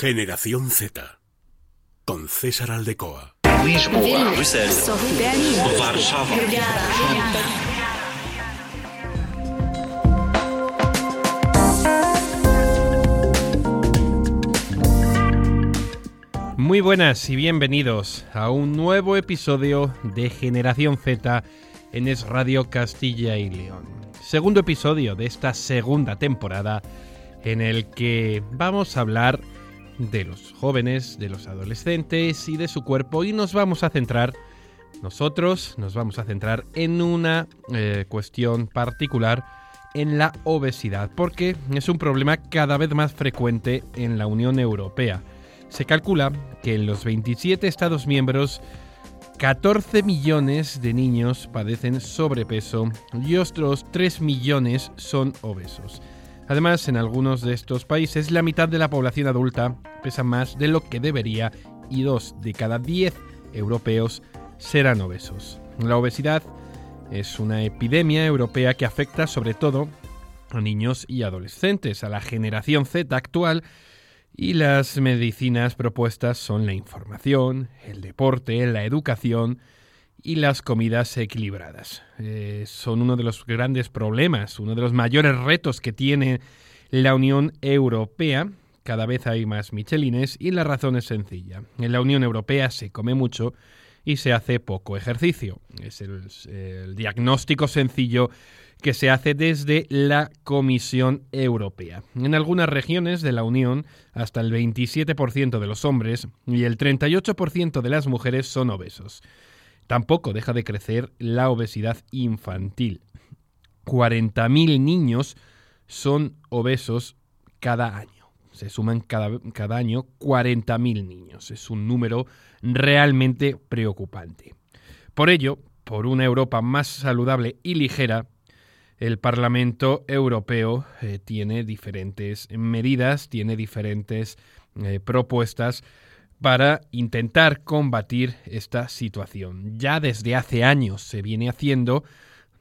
Generación Z. Con César Aldecoa. Muy buenas y bienvenidos a un nuevo episodio de Generación Z en Es Radio Castilla y León. Segundo episodio de esta segunda temporada en el que vamos a hablar los jóvenes, de los adolescentes y de su cuerpo y nos vamos a centrar, nosotros nos vamos a centrar en una eh, cuestión particular, en la obesidad, porque es un problema cada vez más frecuente en la Unión Europea. Se calcula que en los 27 Estados miembros 14 millones de niños padecen sobrepeso y otros 3 millones son obesos. Además, en algunos de estos países la mitad de la población adulta pesa más de lo que debería y dos de cada 10 europeos serán obesos. La obesidad es una epidemia europea que afecta sobre todo a niños y adolescentes, a la generación Z actual, y las medicinas propuestas son la información, el deporte, la educación y las comidas equilibradas. Eh, son uno de los grandes problemas, uno de los mayores retos que tiene la Unión Europea. Cada vez hay más michelines y la razón es sencilla. En la Unión Europea se come mucho y se hace poco ejercicio. Es el, el diagnóstico sencillo que se hace desde la Comisión Europea. En algunas regiones de la Unión, hasta el 27% de los hombres y el 38% de las mujeres son obesos. Tampoco deja de crecer la obesidad infantil. 40.000 niños son obesos cada año. Se suman cada, cada año 40.000 niños. Es un número realmente preocupante. Por ello, por una Europa más saludable y ligera, el Parlamento Europeo eh, tiene diferentes medidas, tiene diferentes eh, propuestas para intentar combatir esta situación. Ya desde hace años se viene haciendo,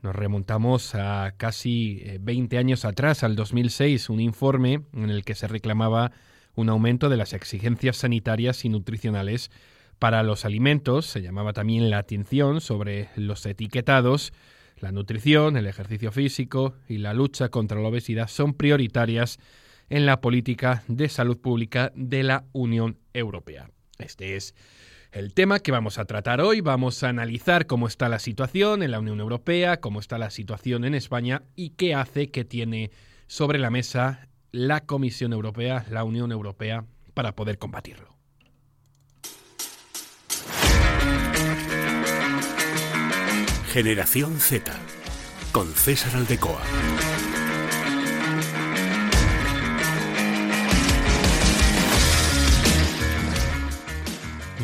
nos remontamos a casi 20 eh, años atrás, al 2006, un informe en el que se reclamaba un aumento de las exigencias sanitarias y nutricionales para los alimentos, se llamaba también la atención sobre los etiquetados, la nutrición, el ejercicio físico y la lucha contra la obesidad son prioritarias en la política de salud pública de la Unión Europea. Este es el tema que vamos a tratar hoy. Vamos a analizar cómo está la situación en la Unión Europea, cómo está la situación en España y qué hace que tiene sobre la mesa la Comisión Europea, la Unión Europea, para poder combatirlo. Generación Z. Con César Aldecoa.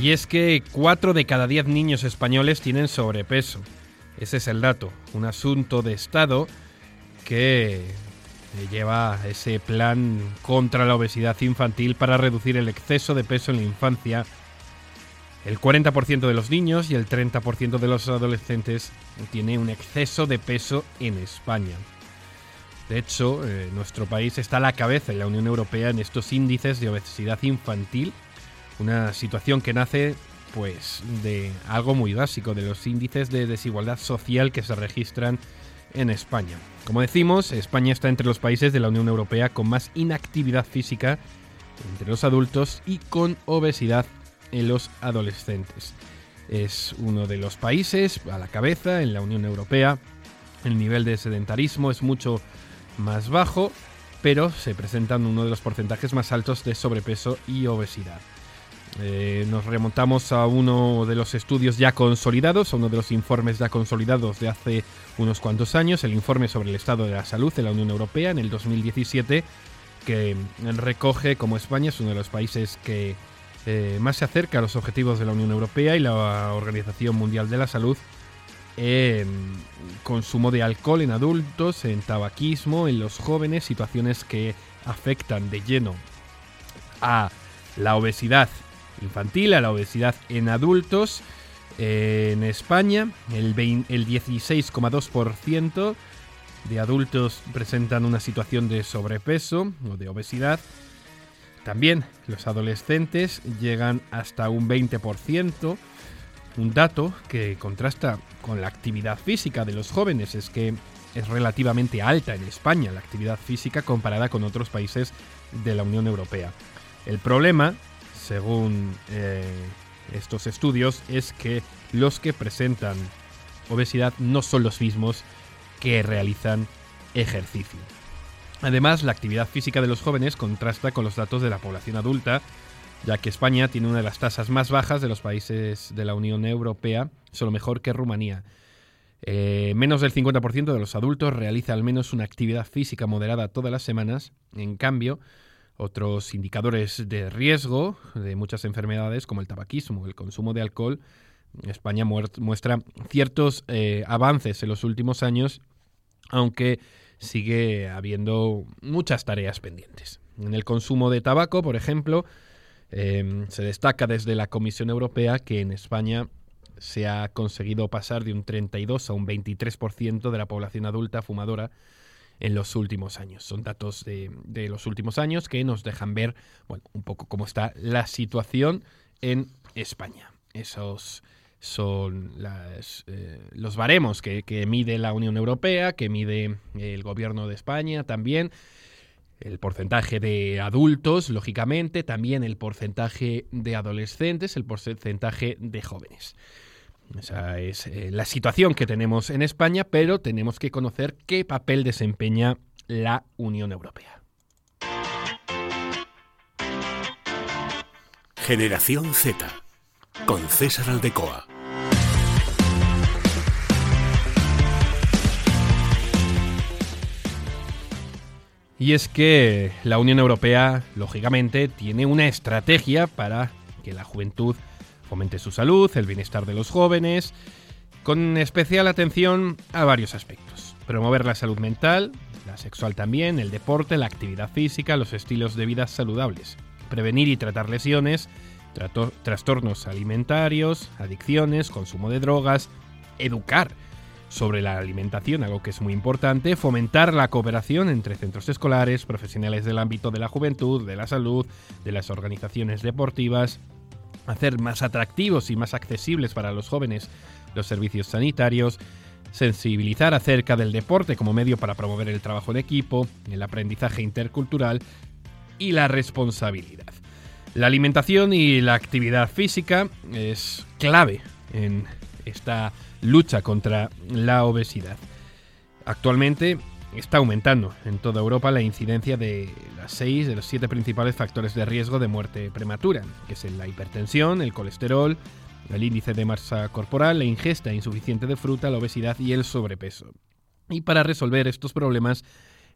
Y es que 4 de cada 10 niños españoles tienen sobrepeso. Ese es el dato. Un asunto de Estado que lleva ese plan contra la obesidad infantil para reducir el exceso de peso en la infancia. El 40% de los niños y el 30% de los adolescentes tiene un exceso de peso en España. De hecho, eh, nuestro país está a la cabeza en la Unión Europea en estos índices de obesidad infantil una situación que nace pues de algo muy básico, de los índices de desigualdad social que se registran en España. Como decimos, España está entre los países de la Unión Europea con más inactividad física entre los adultos y con obesidad en los adolescentes. Es uno de los países a la cabeza en la Unión Europea. El nivel de sedentarismo es mucho más bajo, pero se presentan uno de los porcentajes más altos de sobrepeso y obesidad. Eh, nos remontamos a uno de los estudios ya consolidados, a uno de los informes ya consolidados de hace unos cuantos años, el informe sobre el estado de la salud en la Unión Europea en el 2017, que recoge como España es uno de los países que eh, más se acerca a los objetivos de la Unión Europea y la Organización Mundial de la Salud en consumo de alcohol en adultos, en tabaquismo, en los jóvenes, situaciones que afectan de lleno a la obesidad infantil, a la obesidad en adultos. en España, el, el 16,2% de adultos presentan una situación de sobrepeso o de obesidad. También los adolescentes llegan hasta un 20%, un dato que contrasta con la actividad física de los jóvenes, es que es relativamente alta en España la actividad física comparada con otros países de la Unión Europea. El problema, según eh, estos estudios, es que los que presentan obesidad no son los mismos que realizan ejercicio. Además, la actividad física de los jóvenes contrasta con los datos de la población adulta, ya que España tiene una de las tasas más bajas de los países de la Unión Europea, solo mejor que Rumanía. Eh, menos del 50% de los adultos realiza al menos una actividad física moderada todas las semanas. En cambio, otros indicadores de riesgo de muchas enfermedades, como el tabaquismo el consumo de alcohol, España muestra ciertos eh, avances en los últimos años, aunque sigue habiendo muchas tareas pendientes. En el consumo de tabaco, por ejemplo, em, se destaca desde la Comisión Europea que en España se ha conseguido pasar de un 32 a un 23% de la población adulta fumadora en los últimos años. Son datos de, los últimos años que nos dejan ver un poco cómo está la situación en España. Esos son eh, los baremos que, mide la Unión Europea, que mide el gobierno de España también, el porcentaje de adultos, lógicamente, también el porcentaje de adolescentes, el porcentaje de jóvenes. Esa es eh, la situación que tenemos en España, pero tenemos que conocer qué papel desempeña la Unión Europea. Generación Z con César Aldecoa. Y es que la Unión Europea, lógicamente, tiene una estrategia para que la juventud fomente su salud, el bienestar de los jóvenes, con especial atención a varios aspectos. Promover la salud mental, la sexual también, el deporte, la actividad física, los estilos de vida saludables. Prevenir y tratar lesiones, trastornos alimentarios, adicciones, consumo de drogas, educar sobre la alimentación, algo que es muy importante, fomentar la cooperación entre centros escolares, profesionales del ámbito de la juventud, de la salud, de las organizaciones deportivas, hacer más atractivos y más accesibles para los jóvenes los servicios sanitarios, sensibilizar acerca del deporte como medio para promover el trabajo en equipo, el aprendizaje intercultural y la responsabilidad. La alimentación y la actividad física es clave en esta lucha contra la obesidad. Actualmente está aumentando en toda Europa la incidencia de las seis de los siete principales factores de riesgo de muerte prematura, que es la hipertensión, el colesterol, el índice de masa corporal, la ingesta insuficiente de fruta, la obesidad y el sobrepeso. Y para resolver estos problemas,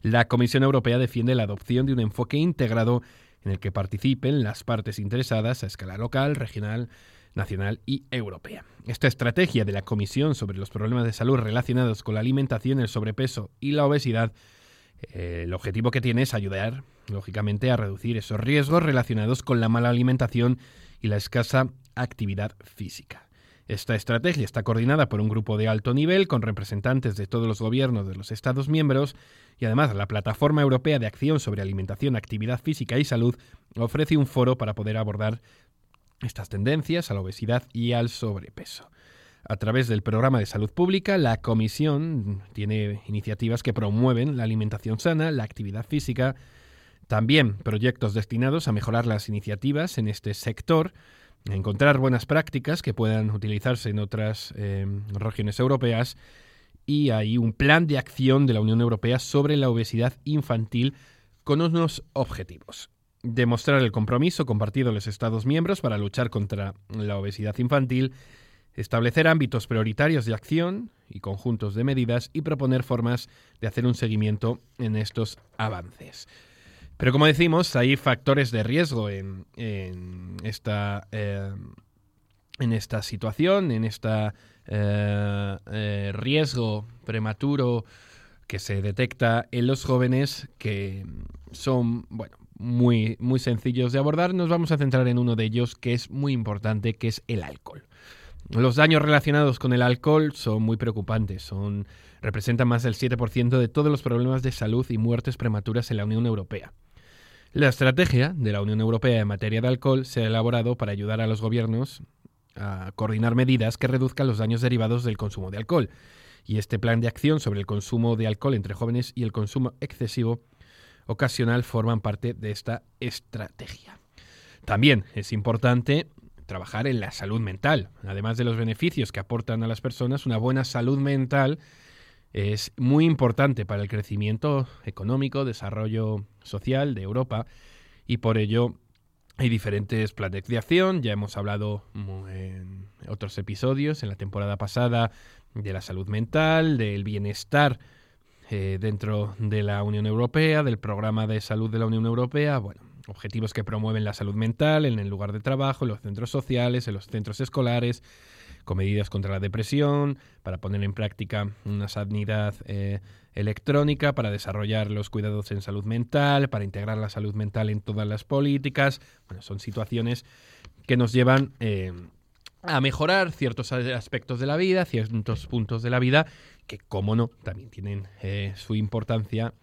la Comisión Europea defiende la adopción de un enfoque integrado en el que participen las partes interesadas a escala local, regional, nacional y europea. Esta estrategia de la Comisión sobre los problemas de salud relacionados con la alimentación, el sobrepeso y la obesidad, eh, el objetivo que tiene es ayudar, lógicamente, a reducir esos riesgos relacionados con la mala alimentación y la escasa actividad física. Esta estrategia está coordinada por un grupo de alto nivel con representantes de todos los gobiernos de los Estados miembros y además la Plataforma Europea de Acción sobre Alimentación, Actividad Física y Salud ofrece un foro para poder abordar estas tendencias a la obesidad y al sobrepeso. A través del programa de salud pública, la Comisión tiene iniciativas que promueven la alimentación sana, la actividad física, también proyectos destinados a mejorar las iniciativas en este sector, a encontrar buenas prácticas que puedan utilizarse en otras eh, regiones europeas y hay un plan de acción de la Unión Europea sobre la obesidad infantil con unos objetivos demostrar el compromiso compartido de los Estados miembros para luchar contra la obesidad infantil, establecer ámbitos prioritarios de acción y conjuntos de medidas y proponer formas de hacer un seguimiento en estos avances. Pero como decimos, hay factores de riesgo en, esta, eh, en esta situación, en este riesgo prematuro que se detecta en los jóvenes que son, bueno, muy, muy sencillos de abordar. Nos vamos a centrar en uno de ellos que es muy importante, que es el alcohol. Los daños relacionados con el alcohol son muy preocupantes, son, representan más del 7% de todos los problemas de salud y muertes prematuras en la Unión Europea. La estrategia de la Unión Europea en materia de alcohol se ha elaborado para ayudar a los gobiernos a coordinar medidas que reduzcan los daños derivados del consumo de alcohol. Y este plan de acción sobre el consumo de alcohol entre jóvenes y el consumo excesivo ocasional forman parte de esta estrategia. También es importante trabajar en la salud mental. Además de los beneficios que aportan a las personas, una buena salud mental es muy importante para el crecimiento económico, desarrollo social de Europa y por ello hay diferentes planes de acción, ya hemos hablado en otros episodios en la temporada pasada de la salud mental, del bienestar eh, dentro de la Unión Europea, del programa de salud de la Unión Europea, bueno, objetivos que promueven la salud mental en el lugar de trabajo, en los centros sociales, en los centros escolares, con medidas contra la depresión, para poner en práctica una sanidad eh, electrónica, para desarrollar los cuidados en salud mental, para integrar la salud mental en todas las políticas. Bueno, son situaciones que nos llevan eh, a mejorar ciertos aspectos de la vida, ciertos puntos de la vida, que, como no, también tienen eh, su importancia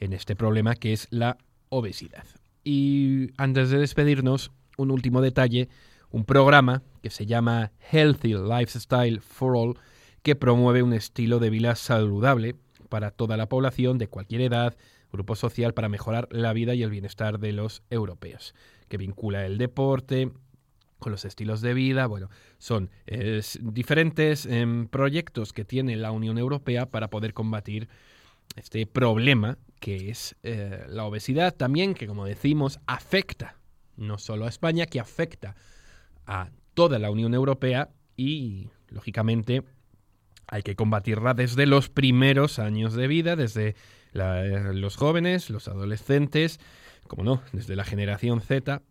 en este problema que es la obesidad. Y antes de despedirnos, un último detalle, un programa que se llama Healthy Lifestyle for All, que promueve un estilo de vida saludable para toda la población de cualquier edad, grupo social, para mejorar la vida y el bienestar de los europeos, que vincula el deporte con los estilos de vida. Bueno, son diferentes em, proyectos que tiene la Unión Europea para poder combatir este problema que es eh, la obesidad también, que como decimos, afecta no solo a España, que afecta a toda la Unión Europea y, lógicamente, hay que combatirla desde los primeros años de vida, desde eh, los jóvenes, los adolescentes, como no, desde la generación Z,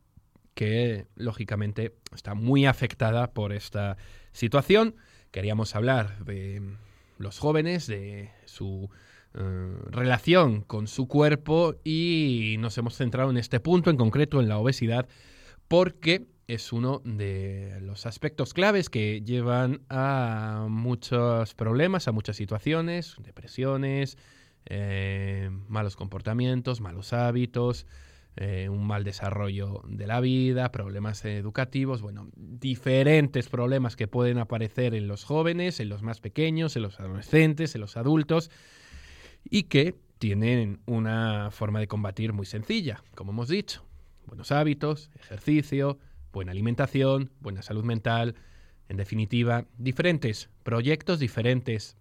que lógicamente está muy afectada por esta situación. Queríamos hablar de los jóvenes, de su eh, relación con su cuerpo y nos hemos centrado en este punto en concreto, en la obesidad, porque es uno de los aspectos claves que llevan a muchos problemas, a muchas situaciones, depresiones, eh, malos comportamientos, malos hábitos, eh, un mal desarrollo de la vida, problemas educativos, bueno, diferentes problemas que pueden aparecer en los jóvenes, en los más pequeños, en los adolescentes, en los adultos y que tienen una forma de combatir muy sencilla, como hemos dicho. Buenos hábitos, ejercicio, buena alimentación, buena salud mental, en definitiva, diferentes proyectos, diferentes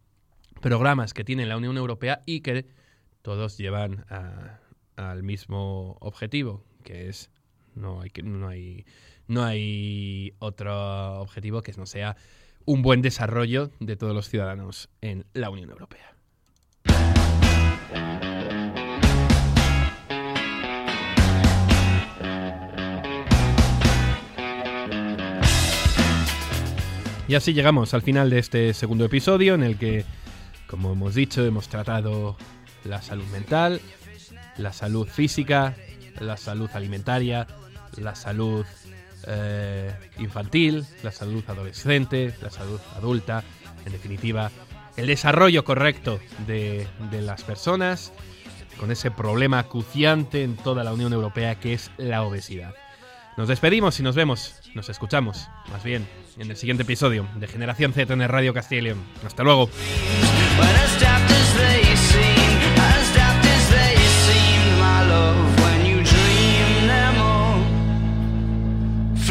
programas que tiene la Unión Europea y que todos llevan al mismo objetivo, que es no hay, no hay no hay otro objetivo que no sea un buen desarrollo de todos los ciudadanos en la Unión Europea. Y así llegamos al final de este segundo episodio en el que, como hemos dicho, hemos tratado la salud mental, la salud física, la salud alimentaria, la salud eh, infantil, la salud adolescente, la salud adulta, en definitiva, el desarrollo correcto de, de las personas con ese problema acuciante en toda la Unión Europea que es la obesidad. Nos despedimos y nos vemos, nos escuchamos, más bien, en el siguiente episodio de Generación Z en Radio Castilla Hasta luego.